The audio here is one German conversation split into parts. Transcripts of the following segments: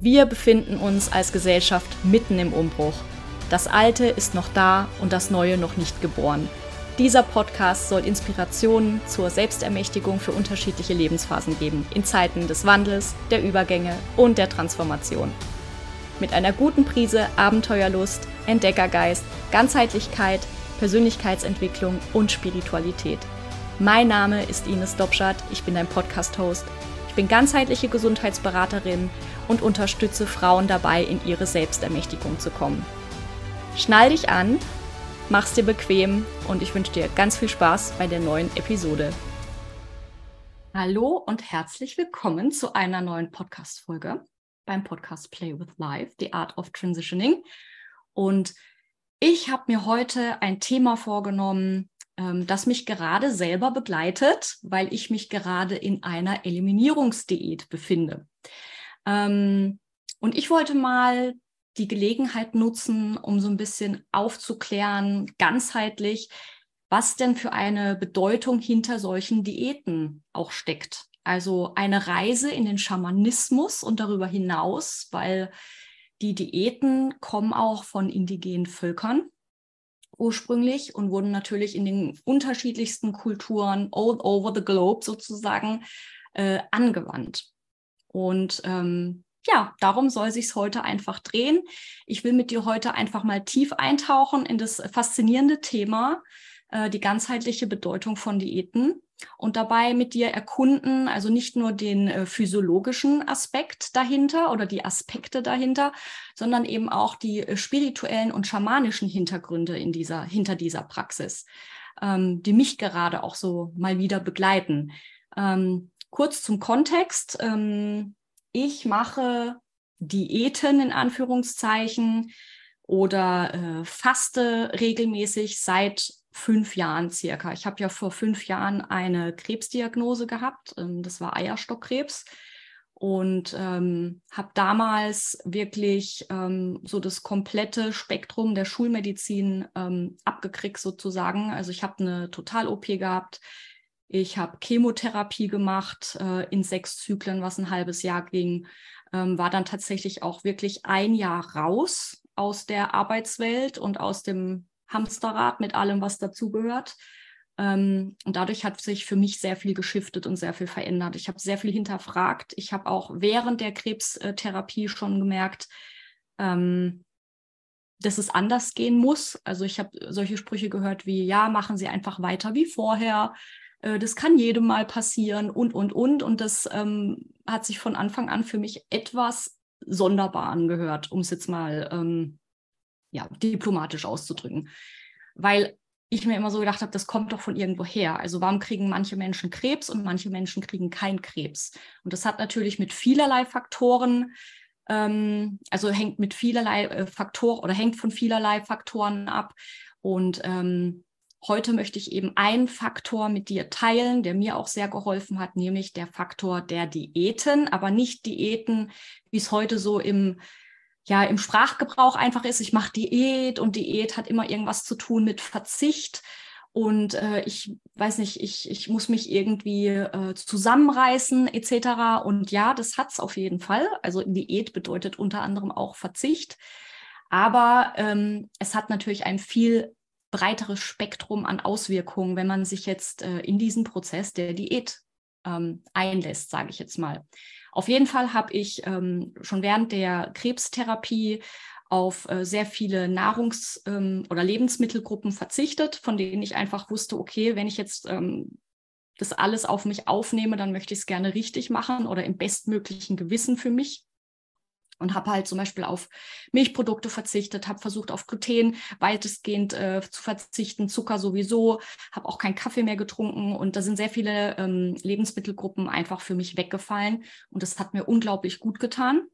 Wir befinden uns als Gesellschaft mitten im Umbruch. Das Alte ist noch da und das Neue noch nicht geboren. Dieser Podcast soll Inspirationen zur Selbstermächtigung für unterschiedliche Lebensphasen geben, in Zeiten des Wandels, der Übergänge und der Transformation. Mit einer guten Prise Abenteuerlust, Entdeckergeist, Ganzheitlichkeit, Persönlichkeitsentwicklung und Spiritualität. Mein Name ist Ines Dobschat, ich bin dein Podcast-Host. Ich bin ganzheitliche Gesundheitsberaterin und unterstütze Frauen dabei, in ihre Selbstermächtigung zu kommen. Schnall dich an, mach's dir bequem und ich wünsche dir ganz viel Spaß bei der neuen Episode. Hallo und herzlich willkommen zu einer neuen Podcast-Folge beim Podcast Play with Life, The Art of Transitioning. Und ich habe mir heute ein Thema vorgenommen, ähm, das mich gerade selber begleitet, weil ich mich gerade in einer Eliminierungsdiät befinde. Ähm, und ich wollte mal die Gelegenheit nutzen, um so ein bisschen aufzuklären, ganzheitlich, was denn für eine Bedeutung hinter solchen Diäten auch steckt. Also eine Reise in den Schamanismus und darüber hinaus, weil die Diäten kommen auch von indigenen Völkern ursprünglich und wurden natürlich in den unterschiedlichsten Kulturen all over the globe sozusagen äh, angewandt. Und ähm, ja, darum soll sich heute einfach drehen. Ich will mit dir heute einfach mal tief eintauchen in das faszinierende Thema, äh, die ganzheitliche Bedeutung von Diäten und dabei mit dir erkunden, also nicht nur den äh, physiologischen Aspekt dahinter oder die Aspekte dahinter, sondern eben auch die äh, spirituellen und schamanischen Hintergründe in dieser, hinter dieser Praxis, ähm, die mich gerade auch so mal wieder begleiten. Ähm, kurz zum Kontext. Ähm, ich mache Diäten in Anführungszeichen oder äh, faste regelmäßig seit fünf Jahren circa. Ich habe ja vor fünf Jahren eine Krebsdiagnose gehabt. Ähm, das war Eierstockkrebs. Und ähm, habe damals wirklich ähm, so das komplette Spektrum der Schulmedizin ähm, abgekriegt sozusagen. Also ich habe eine Total-OP gehabt. Ich habe Chemotherapie gemacht äh, in sechs Zyklen, was ein halbes Jahr ging. Ähm, war dann tatsächlich auch wirklich ein Jahr raus aus der Arbeitswelt und aus dem Hamsterrad mit allem, was dazugehört. Ähm, und dadurch hat sich für mich sehr viel geschiftet und sehr viel verändert. Ich habe sehr viel hinterfragt. Ich habe auch während der Krebstherapie schon gemerkt, ähm, dass es anders gehen muss. Also ich habe solche Sprüche gehört wie, ja, machen Sie einfach weiter wie vorher. Äh, das kann jedem mal passieren und, und, und. Und das ähm, hat sich von Anfang an für mich etwas sonderbar angehört, um es jetzt mal ähm, ja, diplomatisch auszudrücken. Weil ich mir immer so gedacht habe, das kommt doch von irgendwo her. Also warum kriegen manche Menschen Krebs und manche Menschen kriegen keinen Krebs? Und das hat natürlich mit vielerlei Faktoren, ähm, also hängt mit vielerlei äh, Faktoren oder hängt von vielerlei Faktoren ab. Und ähm, heute möchte ich eben einen Faktor mit dir teilen, der mir auch sehr geholfen hat, nämlich der Faktor der Diäten, aber nicht Diäten, wie es heute so im ja im Sprachgebrauch einfach ist, ich mache Diät und Diät hat immer irgendwas zu tun mit Verzicht. Und äh, ich weiß nicht, ich, ich muss mich irgendwie äh, zusammenreißen etc. Und ja, das hat es auf jeden Fall. Also Diät bedeutet unter anderem auch Verzicht. Aber ähm, es hat natürlich ein viel breiteres Spektrum an Auswirkungen, wenn man sich jetzt äh, in diesen Prozess der Diät ähm, einlässt, sage ich jetzt mal. Auf jeden Fall habe ich ähm, schon während der Krebstherapie auf äh, sehr viele Nahrungs- ähm, oder Lebensmittelgruppen verzichtet, von denen ich einfach wusste, okay, wenn ich jetzt ähm, das alles auf mich aufnehme, dann möchte ich es gerne richtig machen oder im bestmöglichen Gewissen für mich und habe halt zum Beispiel auf Milchprodukte verzichtet, habe versucht auf Gluten weitestgehend äh, zu verzichten, Zucker sowieso, habe auch keinen Kaffee mehr getrunken und da sind sehr viele ähm, Lebensmittelgruppen einfach für mich weggefallen und das hat mir unglaublich gut getan.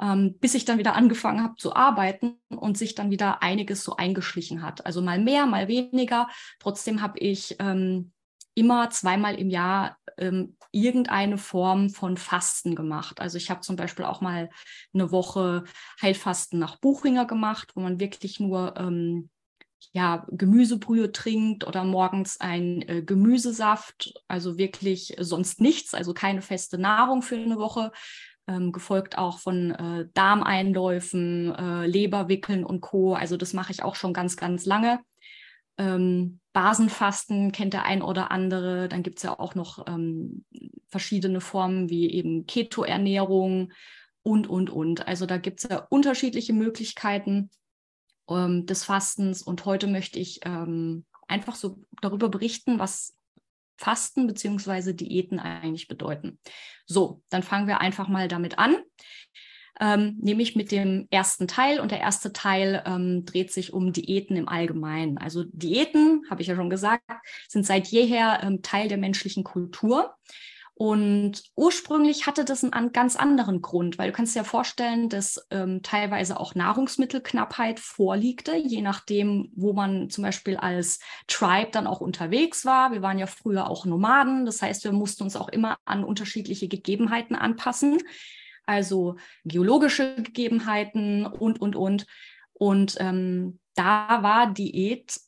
Ähm, bis ich dann wieder angefangen habe zu arbeiten und sich dann wieder einiges so eingeschlichen hat. Also mal mehr, mal weniger. Trotzdem habe ich ähm, immer zweimal im Jahr ähm, irgendeine Form von Fasten gemacht. Also ich habe zum Beispiel auch mal eine Woche Heilfasten nach Buchinger gemacht, wo man wirklich nur ähm, ja, Gemüsebrühe trinkt oder morgens ein äh, Gemüsesaft, also wirklich sonst nichts, also keine feste Nahrung für eine Woche. ähm, gefolgt auch von äh, Darmeinläufen, äh, Leberwickeln und Co. Also das mache ich auch schon ganz, ganz lange. Ähm, Basenfasten kennt der ein oder andere. Dann gibt es ja auch noch ähm, verschiedene Formen wie eben Keto-Ernährung und, und, und. Also da gibt es ja unterschiedliche Möglichkeiten ähm, des Fastens. Und heute möchte ich ähm, einfach so darüber berichten, was Fasten bzw. Diäten eigentlich bedeuten. So, dann fangen wir einfach mal damit an. Ähm, nämlich mit dem ersten Teil. Und der erste Teil ähm, dreht sich um Diäten im Allgemeinen. Also Diäten, habe ich ja schon gesagt, sind seit jeher ähm, Teil der menschlichen Kultur. Und ursprünglich hatte das einen ganz anderen Grund, weil du kannst dir ja vorstellen, dass ähm, teilweise auch Nahrungsmittelknappheit vorliegte, je nachdem, wo man zum Beispiel als Tribe dann auch unterwegs war. Wir waren ja früher auch Nomaden, das heißt, wir mussten uns auch immer an unterschiedliche Gegebenheiten anpassen, also geologische Gegebenheiten und, und, und. Und ähm, da war Diät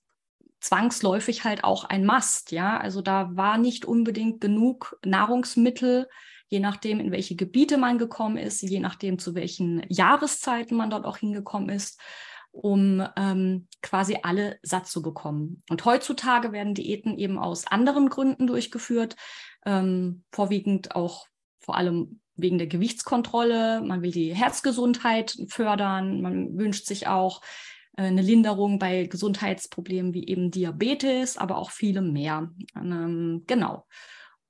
zwangsläufig halt auch ein Mast, ja. Also da war nicht unbedingt genug Nahrungsmittel, je nachdem, in welche Gebiete man gekommen ist, je nachdem, zu welchen Jahreszeiten man dort auch hingekommen ist, um ähm, quasi alle satt zu bekommen. Und heutzutage werden Diäten eben aus anderen Gründen durchgeführt, ähm, vorwiegend auch vor allem wegen der Gewichtskontrolle. Man will die Herzgesundheit fördern. Man wünscht sich auch äh, eine Linderung bei Gesundheitsproblemen wie eben Diabetes, aber auch viele mehr. Ähm, genau.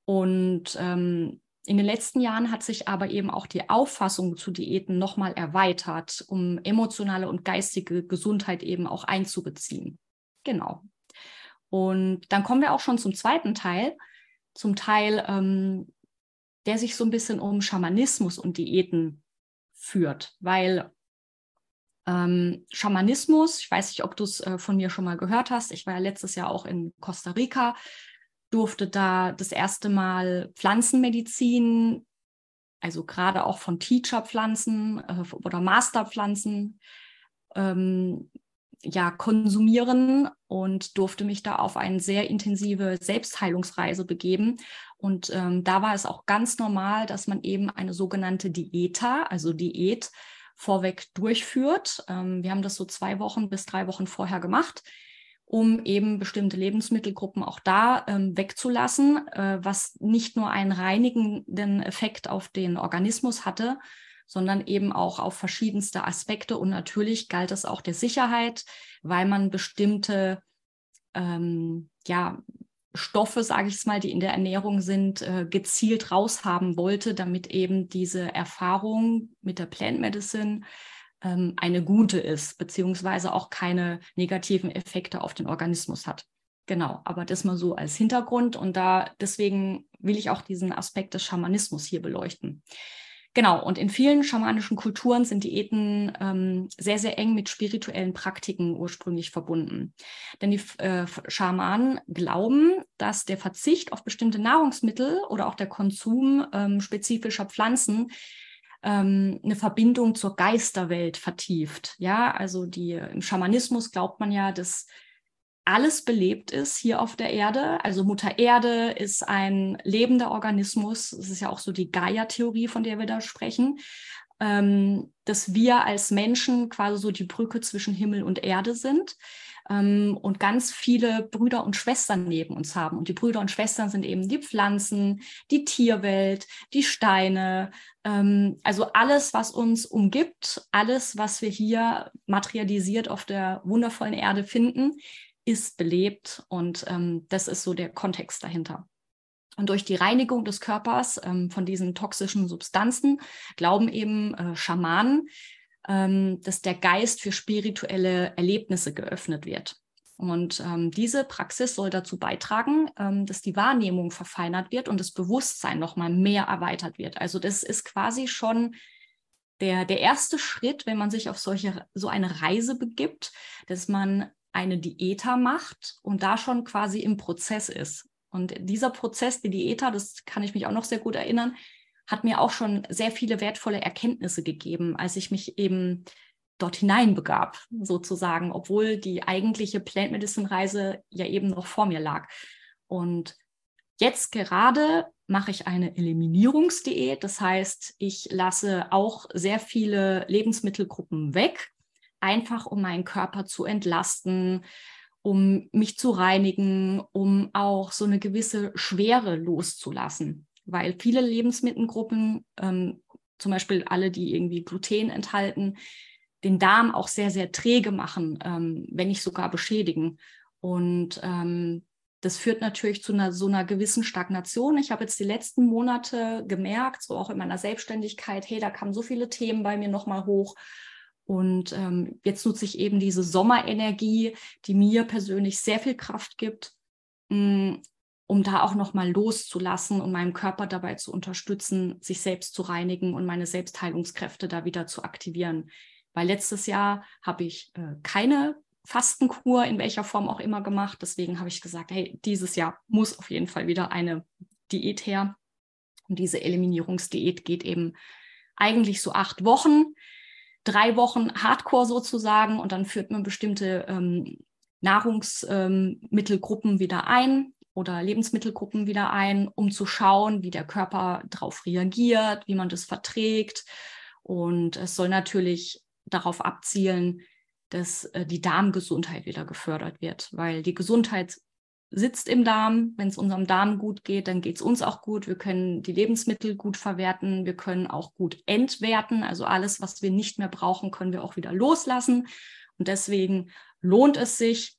Und ähm, in den letzten Jahren hat sich aber eben auch die Auffassung zu Diäten nochmal erweitert, um emotionale und geistige Gesundheit eben auch einzubeziehen. Genau. Und dann kommen wir auch schon zum zweiten Teil, zum Teil, ähm, der sich so ein bisschen um Schamanismus und Diäten führt, weil ähm, Schamanismus, ich weiß nicht, ob du es äh, von mir schon mal gehört hast. Ich war ja letztes Jahr auch in Costa Rica, durfte da das erste Mal Pflanzenmedizin, also gerade auch von Teacher-Pflanzen äh, oder Master-Pflanzen, ähm, ja, konsumieren und durfte mich da auf eine sehr intensive Selbstheilungsreise begeben. Und ähm, da war es auch ganz normal, dass man eben eine sogenannte Dieta, also Diät, vorweg durchführt. Ähm, wir haben das so zwei Wochen bis drei Wochen vorher gemacht, um eben bestimmte Lebensmittelgruppen auch da ähm, wegzulassen, äh, was nicht nur einen reinigenden Effekt auf den Organismus hatte, sondern eben auch auf verschiedenste Aspekte. Und natürlich galt es auch der Sicherheit, weil man bestimmte ähm, ja, Stoffe, sage ich es mal, die in der Ernährung sind, äh, gezielt raushaben wollte, damit eben diese Erfahrung mit der Plant Medicine ähm, eine gute ist, beziehungsweise auch keine negativen Effekte auf den Organismus hat. Genau, aber das mal so als Hintergrund und da deswegen will ich auch diesen Aspekt des Schamanismus hier beleuchten. Genau, und in vielen schamanischen Kulturen sind Diäten ähm, sehr, sehr eng mit spirituellen Praktiken ursprünglich verbunden. Denn die äh, Schamanen glauben, dass der Verzicht auf bestimmte Nahrungsmittel oder auch der Konsum ähm, spezifischer Pflanzen ähm, eine Verbindung zur Geisterwelt vertieft. Ja, also die, im Schamanismus glaubt man ja, dass alles belebt ist hier auf der Erde. Also Mutter Erde ist ein lebender Organismus. Das ist ja auch so die Gaia-Theorie, von der wir da sprechen. Ähm, dass wir als Menschen quasi so die Brücke zwischen Himmel und Erde sind ähm, und ganz viele Brüder und Schwestern neben uns haben. Und die Brüder und Schwestern sind eben die Pflanzen, die Tierwelt, die Steine, ähm, also alles, was uns umgibt, alles, was wir hier materialisiert auf der wundervollen Erde finden, ist belebt und ähm, das ist so der Kontext dahinter. Und durch die Reinigung des Körpers ähm, von diesen toxischen Substanzen glauben eben äh, Schamanen, ähm, dass der Geist für spirituelle Erlebnisse geöffnet wird. Und ähm, diese Praxis soll dazu beitragen, ähm, dass die Wahrnehmung verfeinert wird und das Bewusstsein nochmal mehr erweitert wird. Also das ist quasi schon der, der erste Schritt, wenn man sich auf solche, so eine Reise begibt, dass man eine Diäta macht und da schon quasi im Prozess ist. Und dieser Prozess, die Diäta, das kann ich mich auch noch sehr gut erinnern, hat mir auch schon sehr viele wertvolle Erkenntnisse gegeben, als ich mich eben dort hineinbegab, sozusagen, obwohl die eigentliche Plant Medicine Reise ja eben noch vor mir lag. Und jetzt gerade mache ich eine Eliminierungsdiät. Das heißt, ich lasse auch sehr viele Lebensmittelgruppen weg, einfach um meinen Körper zu entlasten, um mich zu reinigen, um auch so eine gewisse Schwere loszulassen. Weil viele Lebensmittelgruppen, ähm, zum Beispiel alle, die irgendwie Gluten enthalten, den Darm auch sehr, sehr träge machen, ähm, wenn nicht sogar beschädigen. Und ähm, das führt natürlich zu einer so einer gewissen Stagnation. Ich habe jetzt die letzten Monate gemerkt, so auch in meiner Selbstständigkeit, hey, da kamen so viele Themen bei mir nochmal hoch. Und ähm, jetzt nutze ich eben diese Sommerenergie, die mir persönlich sehr viel Kraft gibt, mh, mm, um da auch nochmal loszulassen und meinem Körper dabei zu unterstützen, sich selbst zu reinigen und meine Selbstheilungskräfte da wieder zu aktivieren. Weil letztes Jahr habe ich äh, keine Fastenkur in welcher Form auch immer gemacht. Deswegen habe ich gesagt, hey, dieses Jahr muss auf jeden Fall wieder eine Diät her. Und diese Eliminierungsdiät geht eben eigentlich so acht Wochen, drei Wochen Hardcore sozusagen und dann führt man bestimmte ähm, Nahrungsmittelgruppen ähm, wieder ein oder Lebensmittelgruppen wieder ein, um zu schauen, wie der Körper darauf reagiert, wie man das verträgt. Und es soll natürlich darauf abzielen, dass äh, die Darmgesundheit wieder gefördert wird, weil die Gesundheit sitzt im Darm. Wenn es unserem Darm gut geht, dann geht es uns auch gut. Wir können die Lebensmittel gut verwerten. Wir können auch gut entwerten. Also alles, was wir nicht mehr brauchen, können wir auch wieder loslassen. Und deswegen lohnt es sich,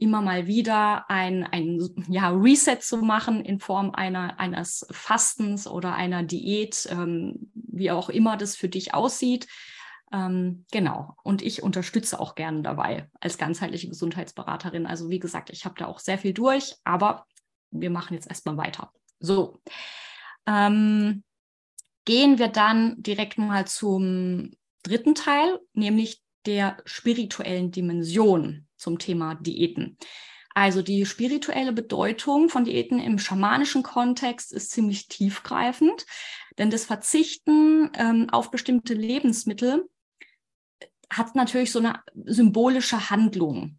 immer mal wieder ein, ein ja, Reset zu machen in Form einer, eines Fastens oder einer Diät, ähm, wie auch immer das für dich aussieht. Ähm, genau. Und ich unterstütze auch gerne dabei als ganzheitliche Gesundheitsberaterin. Also wie gesagt, ich habe da auch sehr viel durch, aber wir machen jetzt erstmal weiter. So. Ähm, gehen wir dann direkt mal zum dritten Teil, nämlich der spirituellen Dimension zum Thema Diäten. Also die spirituelle Bedeutung von Diäten im schamanischen Kontext ist ziemlich tiefgreifend, denn das Verzichten ähm, auf bestimmte Lebensmittel hat natürlich so eine symbolische Handlung.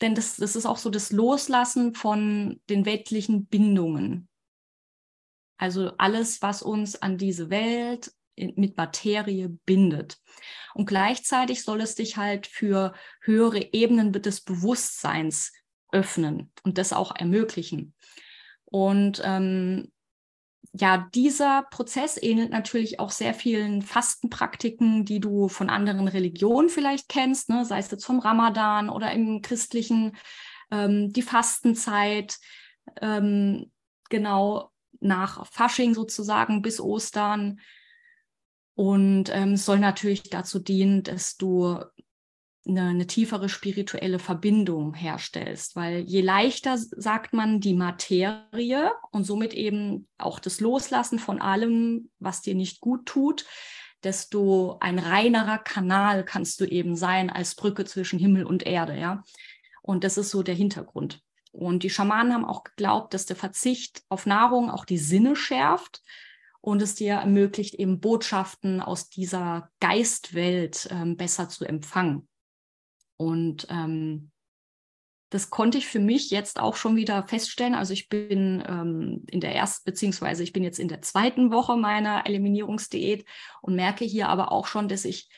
Denn das, das ist auch so das Loslassen von den weltlichen Bindungen. Also alles, was uns an diese Welt mit Materie bindet. Und gleichzeitig soll es dich halt für höhere Ebenen des Bewusstseins öffnen und das auch ermöglichen. Und ähm, ja, dieser Prozess ähnelt natürlich auch sehr vielen Fastenpraktiken, die du von anderen Religionen vielleicht kennst, ne? sei es jetzt vom Ramadan oder im christlichen, ähm, die Fastenzeit, ähm, genau nach Fasching sozusagen bis Ostern. Und ähm, es soll natürlich dazu dienen, dass du eine, eine, tiefere spirituelle Verbindung herstellst, weil je leichter, sagt man, die Materie und somit eben auch das Loslassen von allem, was dir nicht gut tut, desto ein reinerer Kanal kannst du eben sein als Brücke zwischen Himmel und Erde, ja. Und das ist so der Hintergrund. Und die Schamanen haben auch geglaubt, dass der Verzicht auf Nahrung auch die Sinne schärft und es dir ermöglicht, eben Botschaften aus dieser Geistwelt ähm, besser zu empfangen. Und ähm, das konnte ich für mich jetzt auch schon wieder feststellen. Also ich bin ähm, in der ersten, beziehungsweise ich bin jetzt in der zweiten Woche meiner Eliminierungsdiät und merke hier aber auch schon, dass ich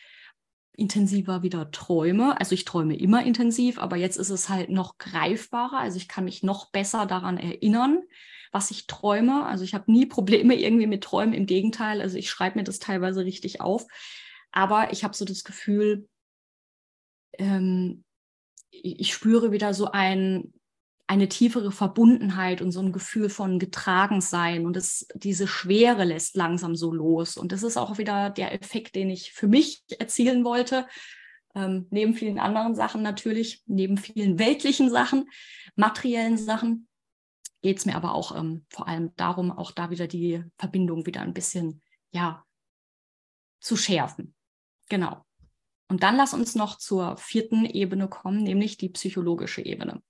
intensiver wieder träume. Also ich träume immer intensiv, aber jetzt ist es halt noch greifbarer. Also ich kann mich noch besser daran erinnern, was ich träume. Also ich habe nie Probleme irgendwie mit Träumen. Im Gegenteil, also ich schreibe mir das teilweise richtig auf. Aber ich habe so das Gefühl, ähm, ich spüre wieder so ein, eine tiefere Verbundenheit und so ein Gefühl von Getragensein und das, diese Schwere lässt langsam so los. Und das ist auch wieder der Effekt, den ich für mich erzielen wollte. Ähm, neben vielen anderen Sachen natürlich, neben vielen weltlichen Sachen, materiellen Sachen, geht es mir aber auch ähm, vor allem darum, auch da wieder die Verbindung wieder ein bisschen, ja, zu schärfen. Genau. Und dann lass uns noch zur vierten Ebene kommen, nämlich die psychologische Ebene.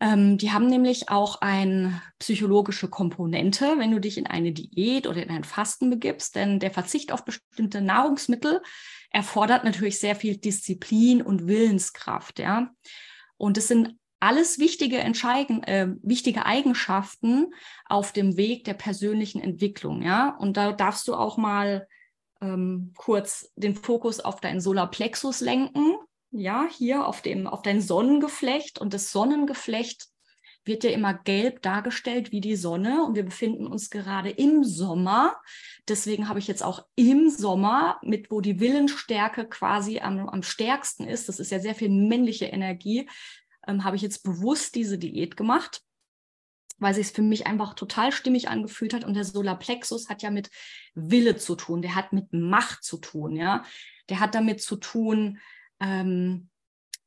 Ähm, die haben nämlich auch eine psychologische Komponente, wenn du dich in eine Diät oder in ein Fasten begibst, denn der Verzicht auf bestimmte Nahrungsmittel erfordert natürlich sehr viel Disziplin und Willenskraft, ja. Und es sind alles wichtige, äh, wichtige Eigenschaften auf dem Weg der persönlichen Entwicklung. Ja, und da darfst du auch mal ähm, kurz den Fokus auf deinen Solarplexus lenken. Ja, hier auf dem, auf dein Sonnengeflecht und das Sonnengeflecht wird ja immer gelb dargestellt wie die Sonne und wir befinden uns gerade im Sommer. Deswegen habe ich jetzt auch im Sommer, mit wo die Willensstärke quasi am, am stärksten ist, das ist ja sehr viel männliche Energie, ähm, habe ich jetzt bewusst diese Diät gemacht, weil sich es für mich einfach total stimmig angefühlt hat. Und der Solarplexus hat ja mit Wille zu tun, der hat mit Macht zu tun, ja. Der hat damit zu tun, ähm,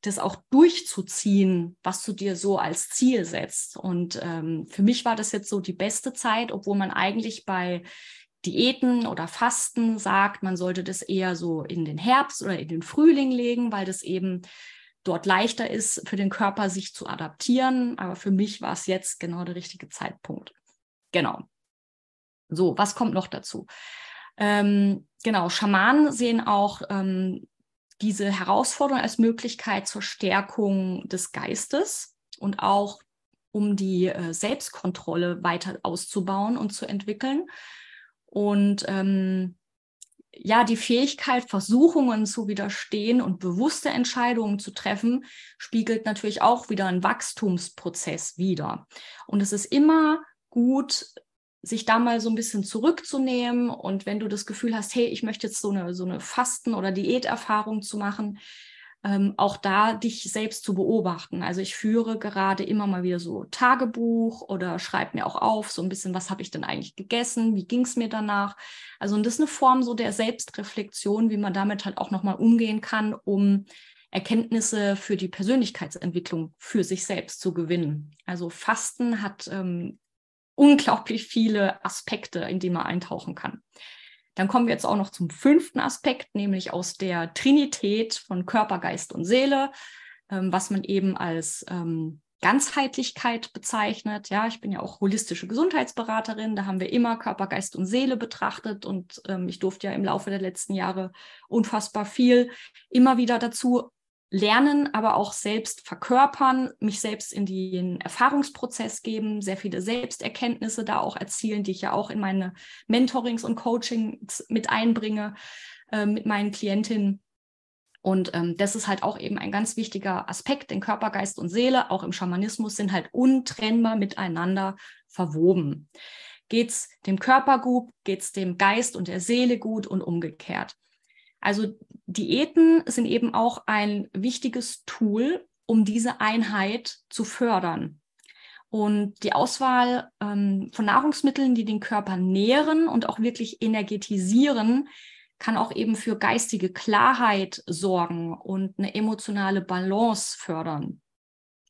das auch durchzuziehen, was du dir so als Ziel setzt. Und ähm, für mich war das jetzt so die beste Zeit, obwohl man eigentlich bei Diäten oder Fasten sagt, man sollte das eher so in den Herbst oder in den Frühling legen, weil das eben dort leichter ist für den Körper, sich zu adaptieren. Aber für mich war es jetzt genau der richtige Zeitpunkt. Genau. So, was kommt noch dazu? Ähm, genau, Schamanen sehen auch ähm, diese Herausforderung als Möglichkeit zur Stärkung des Geistes und auch um die äh, Selbstkontrolle weiter auszubauen und zu entwickeln. Und ähm, ja, die Fähigkeit, Versuchungen zu widerstehen und bewusste Entscheidungen zu treffen, spiegelt natürlich auch wieder einen Wachstumsprozess wider. Und es ist immer gut, sich da mal so ein bisschen zurückzunehmen und wenn du das Gefühl hast, hey, ich möchte jetzt so eine, so eine Fasten- oder Diäterfahrung zu machen, ähm, auch da dich selbst zu beobachten. Also ich führe gerade immer mal wieder so Tagebuch oder schreibe mir auch auf, so ein bisschen, was habe ich denn eigentlich gegessen, wie ging es mir danach. Also und das ist eine Form so der Selbstreflexion, wie man damit halt auch nochmal umgehen kann, um Erkenntnisse für die Persönlichkeitsentwicklung für sich selbst zu gewinnen. Also Fasten hat ähm, unglaublich viele Aspekte, in die man eintauchen kann. Dann kommen wir jetzt auch noch zum fünften Aspekt, nämlich aus der Trinität von Körper, Geist und Seele, ähm, was man eben als ähm, Ganzheitlichkeit bezeichnet. Ja, ich bin ja auch holistische Gesundheitsberaterin. Da haben wir immer Körper, Geist und Seele betrachtet und ähm, ich durfte ja im Laufe der letzten Jahre unfassbar viel immer wieder dazu lernen, aber auch selbst verkörpern, mich selbst in den Erfahrungsprozess geben, sehr viele Selbsterkenntnisse da auch erzielen, die ich ja auch in meine Mentorings und Coachings mit einbringe äh, mit meinen Klientinnen. Und ähm, das ist halt auch eben ein ganz wichtiger Aspekt, denn Körper, Geist und Seele, auch im Schamanismus, sind halt untrennbar miteinander verwoben. Geht es dem Körper gut, geht es dem Geist und der Seele gut und umgekehrt. Also Diäten sind eben auch ein wichtiges Tool, um diese Einheit zu fördern. Und die Auswahl ähm, von Nahrungsmitteln, die den Körper nähren und auch wirklich energetisieren, kann auch eben für geistige Klarheit sorgen und eine emotionale Balance fördern.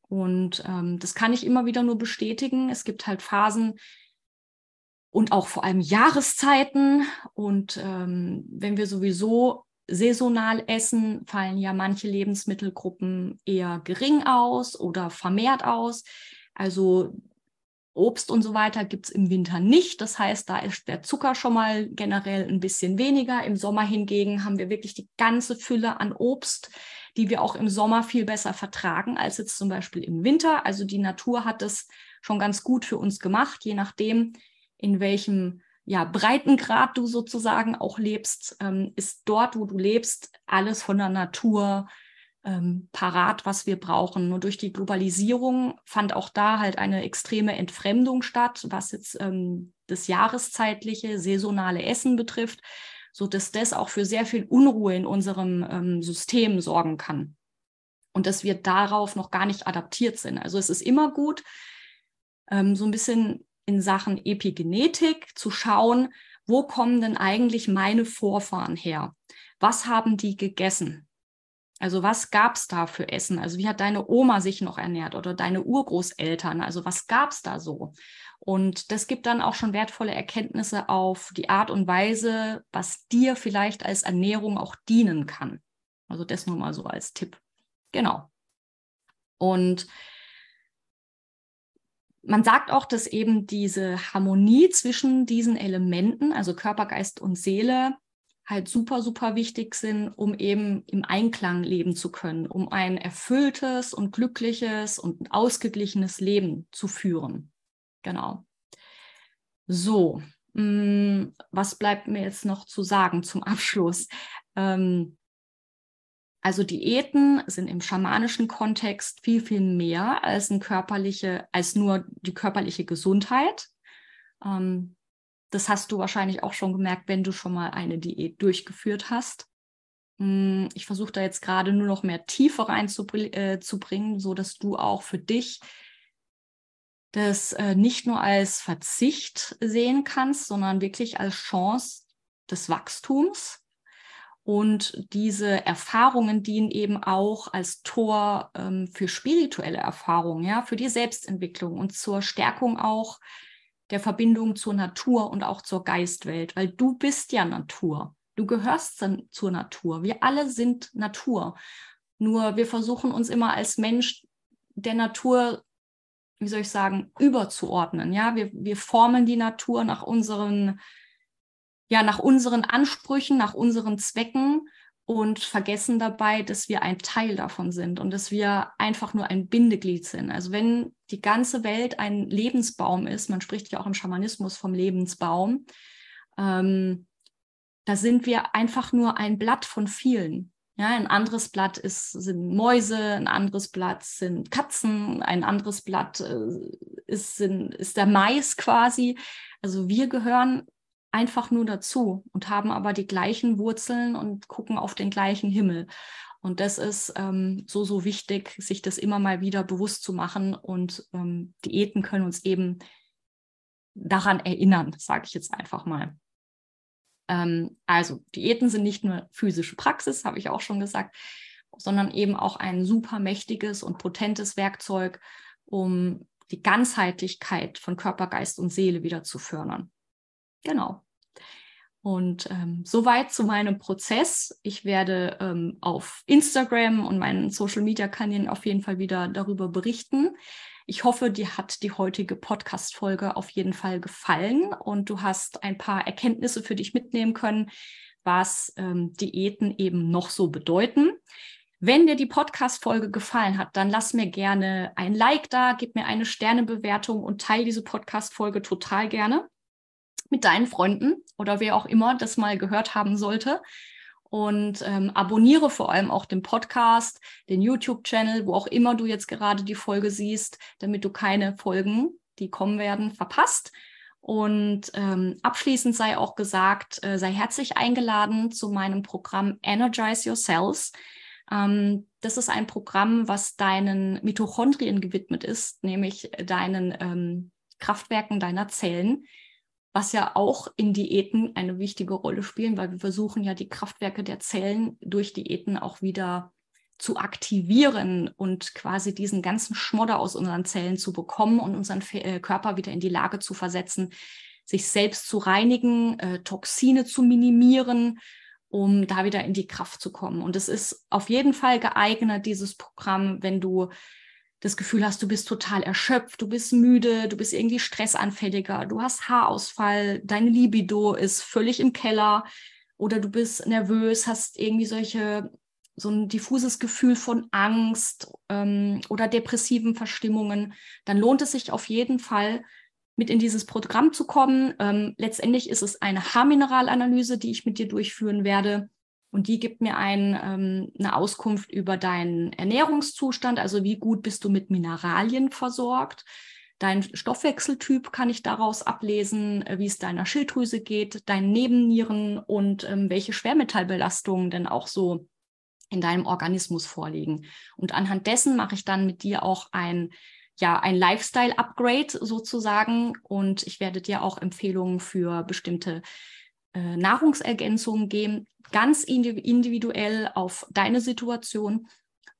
Und ähm, das kann ich immer wieder nur bestätigen. Es gibt halt Phasen, und auch vor allem Jahreszeiten. Und ähm, wenn wir sowieso saisonal essen, fallen ja manche Lebensmittelgruppen eher gering aus oder vermehrt aus. Also Obst und so weiter gibt es im Winter nicht. Das heißt, da ist der Zucker schon mal generell ein bisschen weniger. Im Sommer hingegen haben wir wirklich die ganze Fülle an Obst, die wir auch im Sommer viel besser vertragen als jetzt zum Beispiel im Winter. Also die Natur hat das schon ganz gut für uns gemacht, je nachdem, in welchem ja, Breitengrad du sozusagen auch lebst, ähm, ist dort, wo du lebst, alles von der Natur ähm, parat, was wir brauchen. Nur durch die Globalisierung fand auch da halt eine extreme Entfremdung statt, was jetzt ähm, das jahreszeitliche, saisonale Essen betrifft, so dass das auch für sehr viel Unruhe in unserem ähm, System sorgen kann. Und dass wir darauf noch gar nicht adaptiert sind. Also es ist immer gut, ähm, so ein bisschen in Sachen Epigenetik zu schauen, wo kommen denn eigentlich meine Vorfahren her? Was haben die gegessen? Also was gab es da für Essen? Also wie hat deine Oma sich noch ernährt oder deine Urgroßeltern? Also was gab es da so? Und das gibt dann auch schon wertvolle Erkenntnisse auf die Art und Weise, was dir vielleicht als Ernährung auch dienen kann. Also das nur mal so als Tipp. Genau. Und man sagt auch, dass eben diese Harmonie zwischen diesen Elementen, also Körper, Geist und Seele, halt super, super wichtig sind, um eben im Einklang leben zu können, um ein erfülltes und glückliches und ausgeglichenes Leben zu führen. Genau. So, mm, was bleibt mir jetzt noch zu sagen zum Abschluss? Ähm, also Diäten sind im schamanischen Kontext viel, viel mehr als, ein körperliche, als nur die körperliche Gesundheit. Ähm, das hast du wahrscheinlich auch schon gemerkt, wenn du schon mal eine Diät durchgeführt hast. Hm, ich versuche da jetzt gerade nur noch mehr Tiefe reinzubringen, äh, dass du auch für dich das äh, nicht nur als Verzicht sehen kannst, sondern wirklich als Chance des Wachstums. Und diese Erfahrungen dienen eben auch als Tor ähm, für spirituelle Erfahrungen, ja, für die Selbstentwicklung und zur Stärkung auch der Verbindung zur Natur und auch zur Geistwelt, weil du bist ja Natur. Du gehörst dann zur Natur. Wir alle sind Natur. Nur wir versuchen uns immer als Mensch der Natur, wie soll ich sagen, überzuordnen. Ja, wir, wir formen die Natur nach unseren, ja, nach unseren Ansprüchen, nach unseren Zwecken und vergessen dabei, dass wir ein Teil davon sind und dass wir einfach nur ein Bindeglied sind. Also wenn die ganze Welt ein Lebensbaum ist, man spricht ja auch im Schamanismus vom Lebensbaum, ähm, da sind wir einfach nur ein Blatt von vielen. Ja, ein anderes Blatt ist, sind Mäuse, ein anderes Blatt sind Katzen, ein anderes Blatt äh, ist, sind, ist der Mais quasi. Also wir gehören einfach nur dazu und haben aber die gleichen Wurzeln und gucken auf den gleichen Himmel. Und das ist ähm, so, so wichtig, sich das immer mal wieder bewusst zu machen. Und ähm, Diäten können uns eben daran erinnern, sage ich jetzt einfach mal. Ähm, also Diäten sind nicht nur physische Praxis, habe ich auch schon gesagt, sondern eben auch ein super mächtiges und potentes Werkzeug, um die Ganzheitlichkeit von Körper, Geist und Seele wieder zu fördern. Genau. Und ähm, soweit zu meinem Prozess. Ich werde ähm, auf Instagram und meinen Social Media Kanälen auf jeden Fall wieder darüber berichten. Ich hoffe, dir hat die heutige Podcast-Folge auf jeden Fall gefallen und du hast ein paar Erkenntnisse für dich mitnehmen können, was ähm, Diäten eben noch so bedeuten. Wenn dir die Podcast-Folge gefallen hat, dann lass mir gerne ein Like da, gib mir eine Sternebewertung und teile diese Podcast-Folge total gerne mit deinen Freunden oder wer auch immer das mal gehört haben sollte. Und ähm, abonniere vor allem auch den Podcast, den YouTube-Channel, wo auch immer du jetzt gerade die Folge siehst, damit du keine Folgen, die kommen werden, verpasst. Und ähm, abschließend sei auch gesagt, äh, sei herzlich eingeladen zu meinem Programm Energize Yourselves. Ähm, das ist ein Programm, was deinen Mitochondrien gewidmet ist, nämlich deinen ähm, Kraftwerken deiner Zellen was ja auch in Diäten eine wichtige Rolle spielen, weil wir versuchen ja die Kraftwerke der Zellen durch Diäten auch wieder zu aktivieren und quasi diesen ganzen Schmodder aus unseren Zellen zu bekommen und unseren äh, Körper wieder in die Lage zu versetzen, sich selbst zu reinigen, äh, Toxine zu minimieren, um da wieder in die Kraft zu kommen. Und es ist auf jeden Fall geeignet, dieses Programm, wenn du das Gefühl hast, du bist total erschöpft, du bist müde, du bist irgendwie stressanfälliger, du hast Haarausfall, deine Libido ist völlig im Keller oder du bist nervös, hast irgendwie solche so ein diffuses Gefühl von Angst ähm, oder depressiven Verstimmungen, dann lohnt es sich auf jeden Fall, mit in dieses Programm zu kommen. Ähm, letztendlich ist es eine Haarmineralanalyse, die ich mit dir durchführen werde. Und die gibt mir ein, ähm, eine Auskunft über deinen Ernährungszustand, also wie gut bist du mit Mineralien versorgt. Dein Stoffwechseltyp kann ich daraus ablesen, äh, wie es deiner Schilddrüse geht, deinen Nebennieren und ähm, welche Schwermetallbelastungen denn auch so in deinem Organismus vorliegen. Und anhand dessen mache ich dann mit dir auch ein ja, ein Lifestyle-Upgrade sozusagen. Und ich werde dir auch Empfehlungen für bestimmte äh, Nahrungsergänzungen geben, ganz individuell auf deine Situation,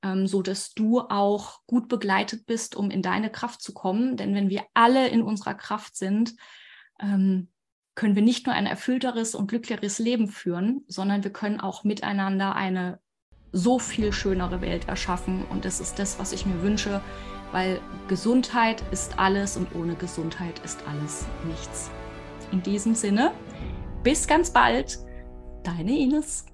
ähm, so dass du auch gut begleitet bist, um in deine Kraft zu kommen. Denn wenn wir alle in unserer Kraft sind, ähm, können wir nicht nur ein erfüllteres und glücklicheres Leben führen, sondern wir können auch miteinander eine so viel schönere Welt erschaffen. Und das ist das, was ich mir wünsche, weil Gesundheit ist alles und ohne Gesundheit ist alles nichts. In diesem Sinne, bis ganz bald Deine Ines.